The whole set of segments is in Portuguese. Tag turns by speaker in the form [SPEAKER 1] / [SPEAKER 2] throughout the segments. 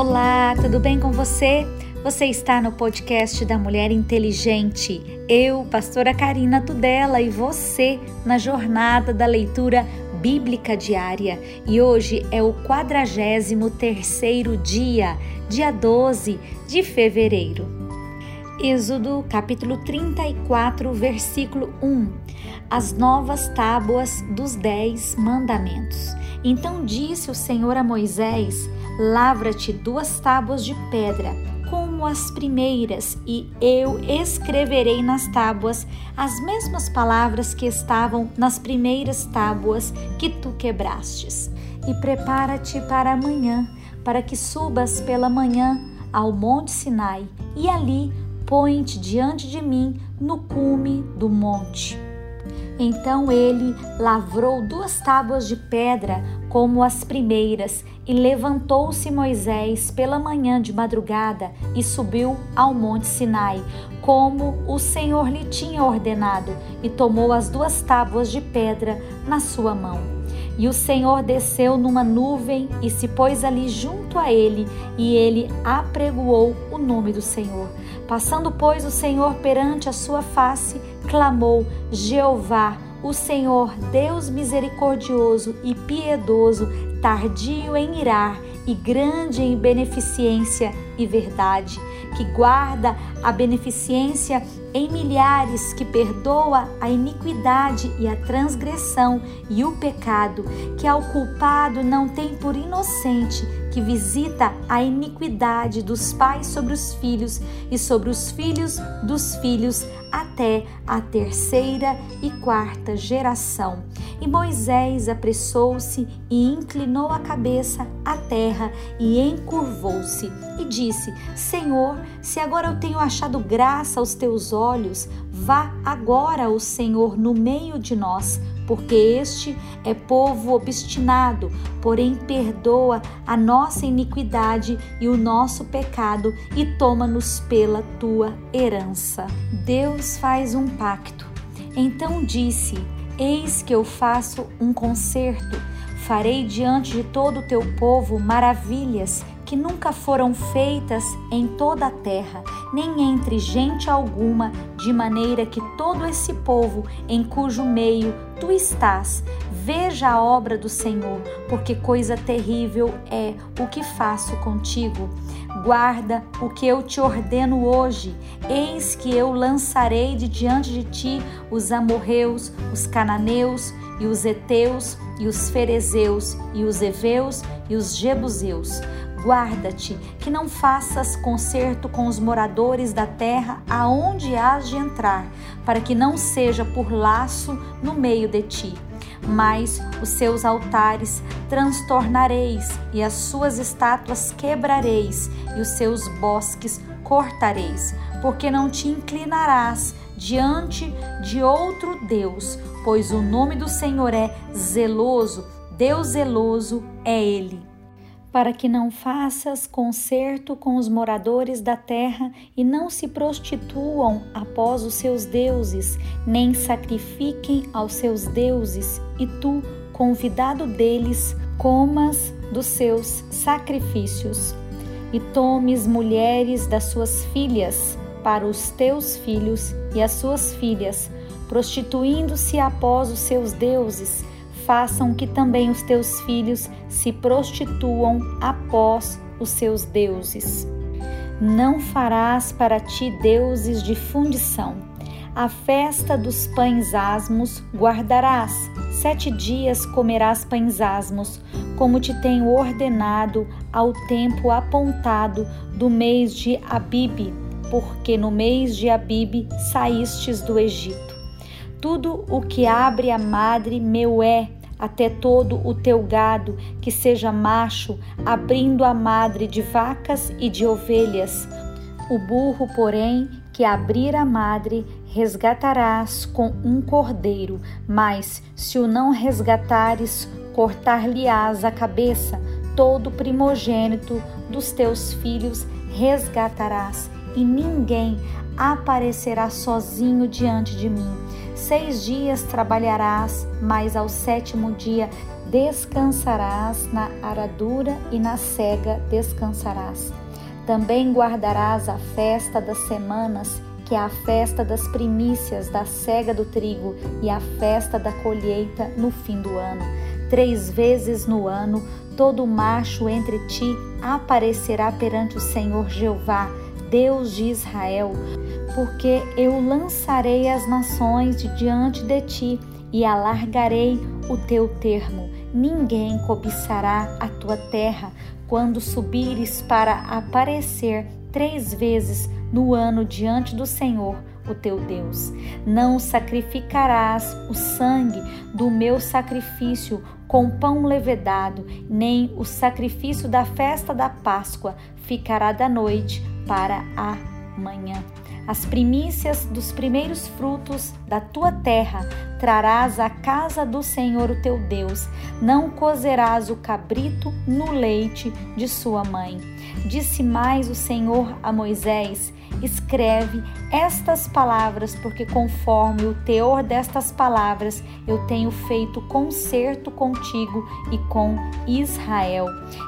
[SPEAKER 1] Olá, tudo bem com você? Você está no podcast da Mulher Inteligente. Eu, pastora Karina Tudela, e você na jornada da leitura bíblica diária. E hoje é o 43º dia, dia 12 de fevereiro. Êxodo capítulo 34, versículo 1. As novas tábuas dos dez mandamentos. Então disse o Senhor a Moisés: Lavra-te duas tábuas de pedra, como as primeiras, e eu escreverei nas tábuas as mesmas palavras que estavam nas primeiras tábuas que tu quebrastes. E prepara-te para amanhã, para que subas pela manhã ao monte Sinai, e ali põe-te diante de mim no cume do monte. Então ele lavrou duas tábuas de pedra como as primeiras, e levantou-se Moisés pela manhã de madrugada e subiu ao monte Sinai, como o Senhor lhe tinha ordenado, e tomou as duas tábuas de pedra na sua mão. E o Senhor desceu numa nuvem e se pôs ali junto a ele, e ele apregoou o nome do Senhor. Passando, pois, o Senhor perante a sua face, clamou: Jeová, o Senhor, Deus misericordioso e piedoso, tardio em irar e grande em beneficência e verdade, que guarda a beneficência em milhares, que perdoa a iniquidade e a transgressão e o pecado, que ao culpado não tem por inocente, que visita a iniquidade dos pais sobre os filhos e sobre os filhos dos filhos até a terceira e quarta geração. E Moisés apressou-se e inclinou a cabeça à terra e encurvou-se e disse: Senhor, se agora eu tenho achado graça aos teus olhos, vá agora o Senhor no meio de nós porque este é povo obstinado, porém perdoa a nossa iniquidade e o nosso pecado e toma-nos pela tua herança. Deus faz um pacto. Então disse: Eis que eu faço um concerto, farei diante de todo o teu povo maravilhas que nunca foram feitas em toda a terra, nem entre gente alguma, de maneira que todo esse povo em cujo meio tu estás, veja a obra do Senhor, porque coisa terrível é o que faço contigo. Guarda o que eu te ordeno hoje. Eis que eu lançarei de diante de ti os amorreus, os cananeus e os heteus e os ferezeus e os heveus e os jebuseus Guarda-te que não faças concerto com os moradores da terra aonde has de entrar, para que não seja por laço no meio de ti. Mas os seus altares transtornareis, e as suas estátuas quebrareis, e os seus bosques cortareis, porque não te inclinarás diante de outro Deus, pois o nome do Senhor é zeloso, Deus zeloso é Ele para que não faças concerto com os moradores da terra e não se prostituam após os seus deuses, nem sacrifiquem aos seus deuses, e tu, convidado deles, comas dos seus sacrifícios. E tomes mulheres das suas filhas para os teus filhos e as suas filhas, prostituindo-se após os seus deuses, façam que também os teus filhos se prostituam após os seus deuses. Não farás para ti deuses de fundição. A festa dos pães asmos guardarás. Sete dias comerás pães asmos, como te tenho ordenado ao tempo apontado do mês de Abibe, porque no mês de Abibe saístes do Egito. Tudo o que abre a madre meu é, até todo o teu gado que seja macho, abrindo a madre de vacas e de ovelhas. O burro, porém, que abrir a madre, resgatarás com um cordeiro, mas se o não resgatares, cortar-lhe-ás a cabeça, todo primogênito dos teus filhos resgatarás, e ninguém aparecerá sozinho diante de mim Seis dias trabalharás, mas ao sétimo dia descansarás na aradura e na cega descansarás. Também guardarás a festa das semanas, que é a festa das primícias da cega do trigo e a festa da colheita no fim do ano. Três vezes no ano, todo macho entre ti aparecerá perante o Senhor Jeová, Deus de Israel, porque eu lançarei as nações de diante de ti e alargarei o teu termo. Ninguém cobiçará a tua terra quando subires para aparecer três vezes no ano diante do Senhor, o teu Deus. Não sacrificarás o sangue do meu sacrifício com pão levedado, nem o sacrifício da festa da Páscoa ficará da noite para a manhã. As primícias dos primeiros frutos da tua terra trarás à casa do Senhor o teu Deus. Não cozerás o cabrito no leite de sua mãe. Disse mais o Senhor a Moisés: Escreve estas palavras, porque conforme o teor destas palavras eu tenho feito concerto contigo e com Israel.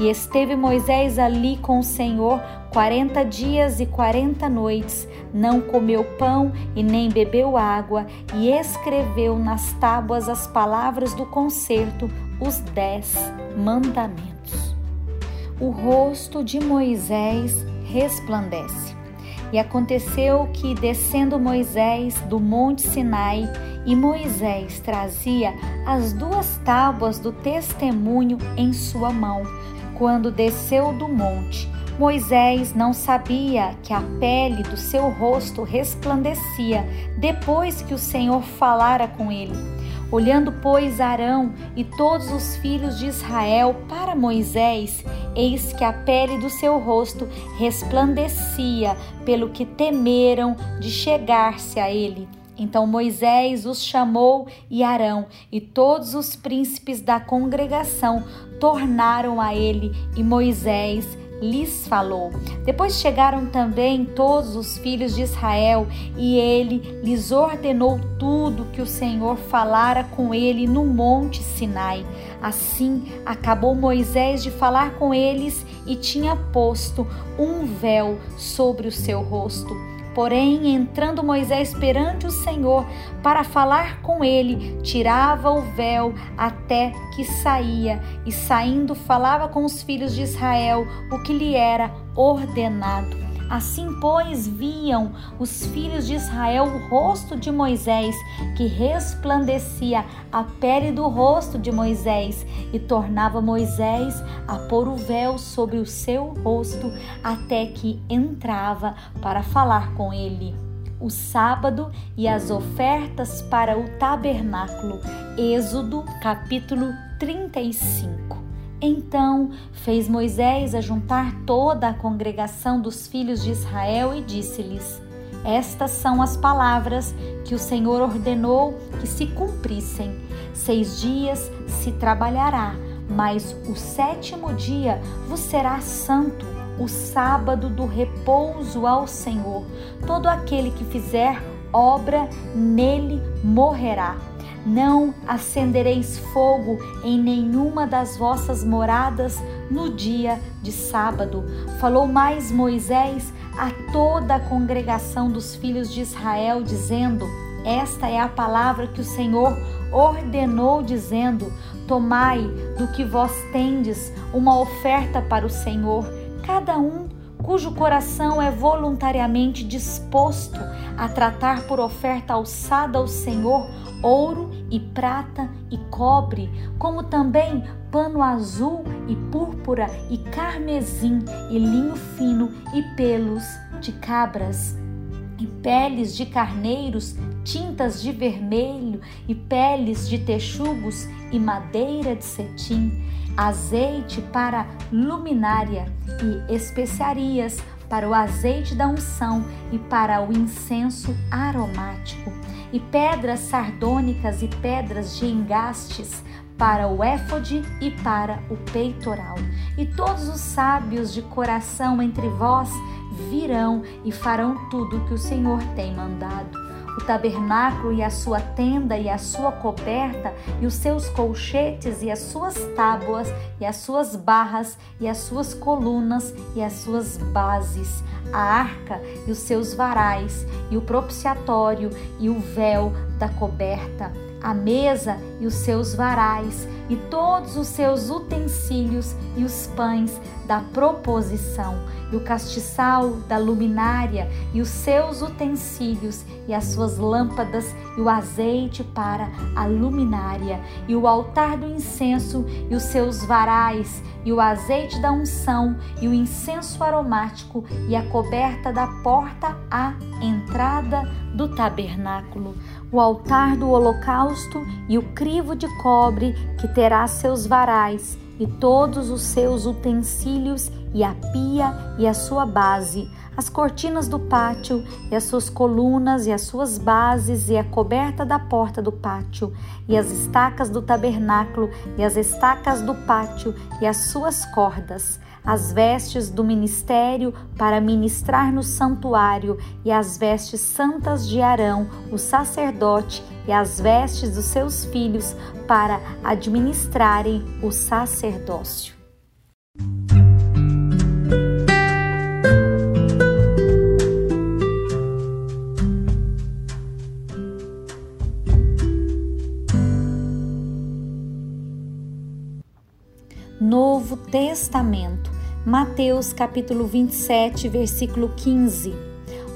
[SPEAKER 1] E esteve Moisés ali com o Senhor quarenta dias e quarenta noites, não comeu pão e nem bebeu água, e escreveu nas tábuas as palavras do concerto, os dez mandamentos. O rosto de Moisés resplandece. E aconteceu que, descendo Moisés do monte Sinai, e Moisés trazia as duas tábuas do testemunho em sua mão, quando desceu do monte, Moisés não sabia que a pele do seu rosto resplandecia depois que o Senhor falara com ele. Olhando, pois, Arão e todos os filhos de Israel para Moisés, eis que a pele do seu rosto resplandecia, pelo que temeram de chegar-se a ele. Então Moisés os chamou e Arão e todos os príncipes da congregação tornaram a ele, e Moisés lhes falou. Depois chegaram também todos os filhos de Israel, e ele lhes ordenou tudo que o Senhor falara com ele no monte Sinai. Assim acabou Moisés de falar com eles e tinha posto um véu sobre o seu rosto. Porém, entrando Moisés perante o Senhor para falar com ele, tirava o véu até que saía, e saindo falava com os filhos de Israel o que lhe era ordenado. Assim, pois, viam os filhos de Israel o rosto de Moisés, que resplandecia a pele do rosto de Moisés, e tornava Moisés a pôr o véu sobre o seu rosto, até que entrava para falar com ele o sábado e as ofertas para o tabernáculo. Êxodo capítulo 35. Então fez Moisés ajuntar toda a congregação dos filhos de Israel e disse-lhes: Estas são as palavras que o Senhor ordenou que se cumprissem. Seis dias se trabalhará, mas o sétimo dia vos será santo, o sábado do repouso ao Senhor. Todo aquele que fizer obra nele morrerá. Não acendereis fogo em nenhuma das vossas moradas no dia de sábado. Falou mais Moisés a toda a congregação dos filhos de Israel, dizendo: Esta é a palavra que o Senhor ordenou, dizendo: Tomai do que vós tendes uma oferta para o Senhor, cada um cujo coração é voluntariamente disposto a tratar por oferta alçada ao Senhor ouro e prata e cobre, como também pano azul e púrpura e carmesim e linho fino e pelos de cabras e peles de carneiros, tintas de vermelho e peles de texugos e madeira de cetim, azeite para luminária e especiarias para o azeite da unção e para o incenso aromático, e pedras sardônicas e pedras de engastes para o éfode e para o peitoral. E todos os sábios de coração entre vós virão e farão tudo o que o Senhor tem mandado. O tabernáculo e a sua tenda e a sua coberta, e os seus colchetes e as suas tábuas, e as suas barras, e as suas colunas e as suas bases, a arca e os seus varais, e o propiciatório e o véu da coberta, a mesa e os seus varais, e todos os seus utensílios e os pães da proposição, e o castiçal da luminária, e os seus utensílios, e as suas lâmpadas, e o azeite para a luminária, e o altar do incenso, e os seus varais, e o azeite da unção, e o incenso aromático, e a coberta da porta à entrada do tabernáculo, o altar do holocausto e o crivo de cobre que terá seus varais e todos os seus utensílios e a pia e a sua base, as cortinas do pátio e as suas colunas e as suas bases e a coberta da porta do pátio e as estacas do tabernáculo e as estacas do pátio e as suas cordas as vestes do ministério para ministrar no santuário, e as vestes santas de Arão, o sacerdote, e as vestes dos seus filhos para administrarem o sacerdócio. Novo Testamento, Mateus capítulo 27, versículo 15.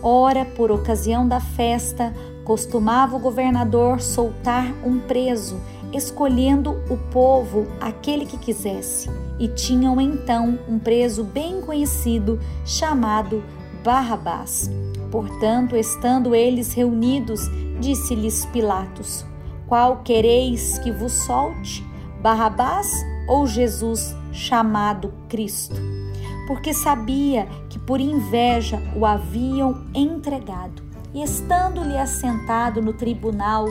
[SPEAKER 1] Ora, por ocasião da festa, costumava o governador soltar um preso, escolhendo o povo aquele que quisesse. E tinham então um preso bem conhecido, chamado Barrabás. Portanto, estando eles reunidos, disse-lhes Pilatos: Qual quereis que vos solte? Barrabás ou Jesus, chamado Cristo? Porque sabia que por inveja o haviam entregado. E estando-lhe assentado no tribunal,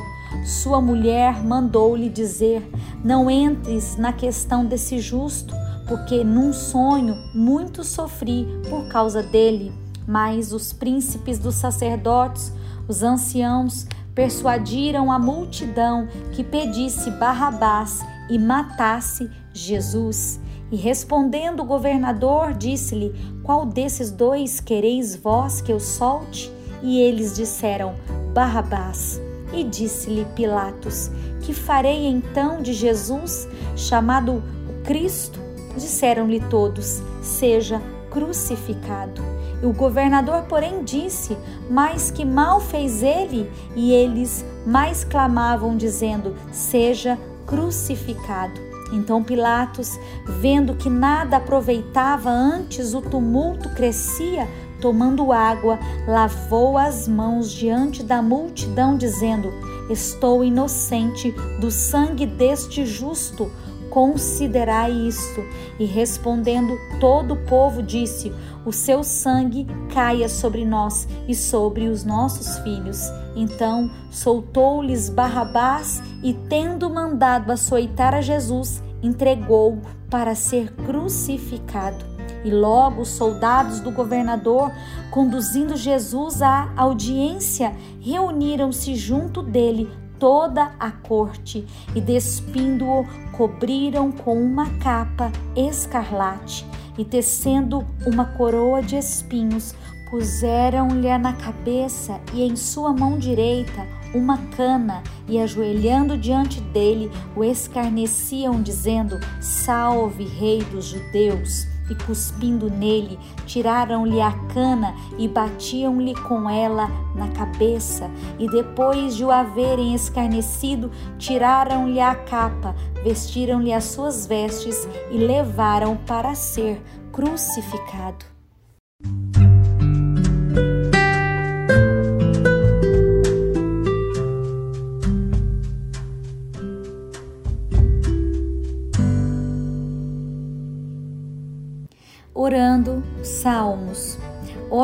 [SPEAKER 1] sua mulher mandou-lhe dizer: Não entres na questão desse justo, porque num sonho muito sofri por causa dele. Mas os príncipes dos sacerdotes, os anciãos, persuadiram a multidão que pedisse Barrabás e matasse Jesus. E respondendo o governador, disse-lhe: Qual desses dois quereis vós que eu solte? E eles disseram: Barrabás. E disse-lhe Pilatos: Que farei então de Jesus, chamado Cristo? Disseram-lhe todos: Seja crucificado. E o governador, porém, disse: Mas que mal fez ele? E eles mais clamavam, dizendo: Seja crucificado. Então Pilatos, vendo que nada aproveitava antes o tumulto crescia, tomando água, lavou as mãos diante da multidão, dizendo: Estou inocente do sangue deste justo, considerai isto. E respondendo todo o povo, disse: O seu sangue caia sobre nós e sobre os nossos filhos. Então soltou-lhes Barrabás e, tendo mandado açoitar a Jesus, entregou-o para ser crucificado. E logo os soldados do governador, conduzindo Jesus à audiência, reuniram-se junto dele toda a corte e, despindo-o, cobriram com uma capa escarlate e, tecendo uma coroa de espinhos, puseram-lhe na cabeça e em sua mão direita uma cana e, ajoelhando diante dele, o escarneciam, dizendo: Salve, Rei dos Judeus! E cuspindo nele, tiraram-lhe a cana e batiam-lhe com ela na cabeça. E depois de o haverem escarnecido, tiraram-lhe a capa, vestiram-lhe as suas vestes e levaram para ser crucificado.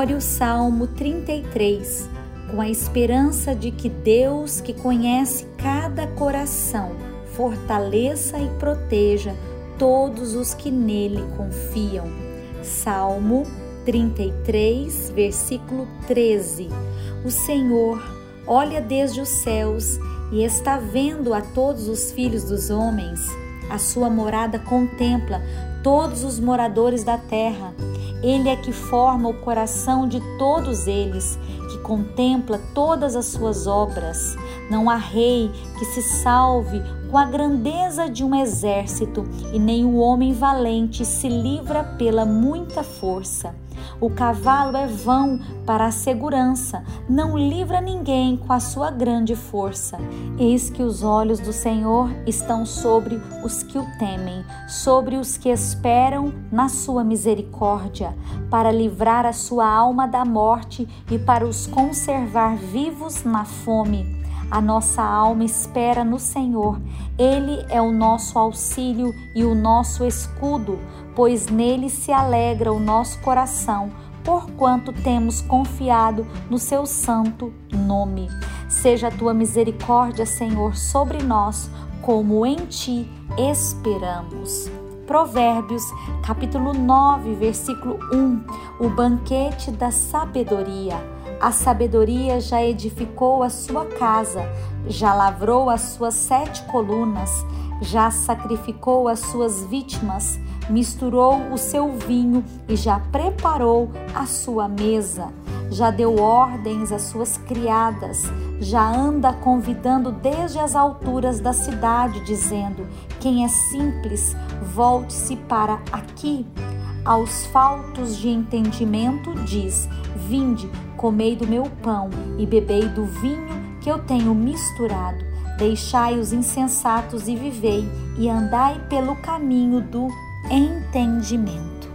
[SPEAKER 1] Ore o Salmo 33, com a esperança de que Deus, que conhece cada coração, fortaleça e proteja todos os que nele confiam. Salmo 33, versículo 13. O Senhor, olha desde os céus e está vendo a todos os filhos dos homens. A sua morada contempla todos os moradores da terra. Ele é que forma o coração de todos eles, que contempla todas as suas obras. Não há rei que se salve com a grandeza de um exército, e nem o homem valente se livra pela muita força. O cavalo é vão para a segurança, não livra ninguém com a sua grande força. Eis que os olhos do Senhor estão sobre os que o temem, sobre os que esperam na sua misericórdia, para livrar a sua alma da morte e para os conservar vivos na fome. A nossa alma espera no Senhor. Ele é o nosso auxílio e o nosso escudo, pois nele se alegra o nosso coração, porquanto temos confiado no seu santo nome. Seja a tua misericórdia, Senhor, sobre nós, como em ti esperamos. Provérbios, capítulo 9, versículo 1: O banquete da sabedoria. A sabedoria já edificou a sua casa, já lavrou as suas sete colunas, já sacrificou as suas vítimas, misturou o seu vinho e já preparou a sua mesa. Já deu ordens às suas criadas, já anda convidando desde as alturas da cidade, dizendo: Quem é simples, volte-se para aqui. Aos faltos de entendimento, diz: Vinde, Comei do meu pão e bebei do vinho que eu tenho misturado. Deixai os insensatos e vivei, e andai pelo caminho do entendimento.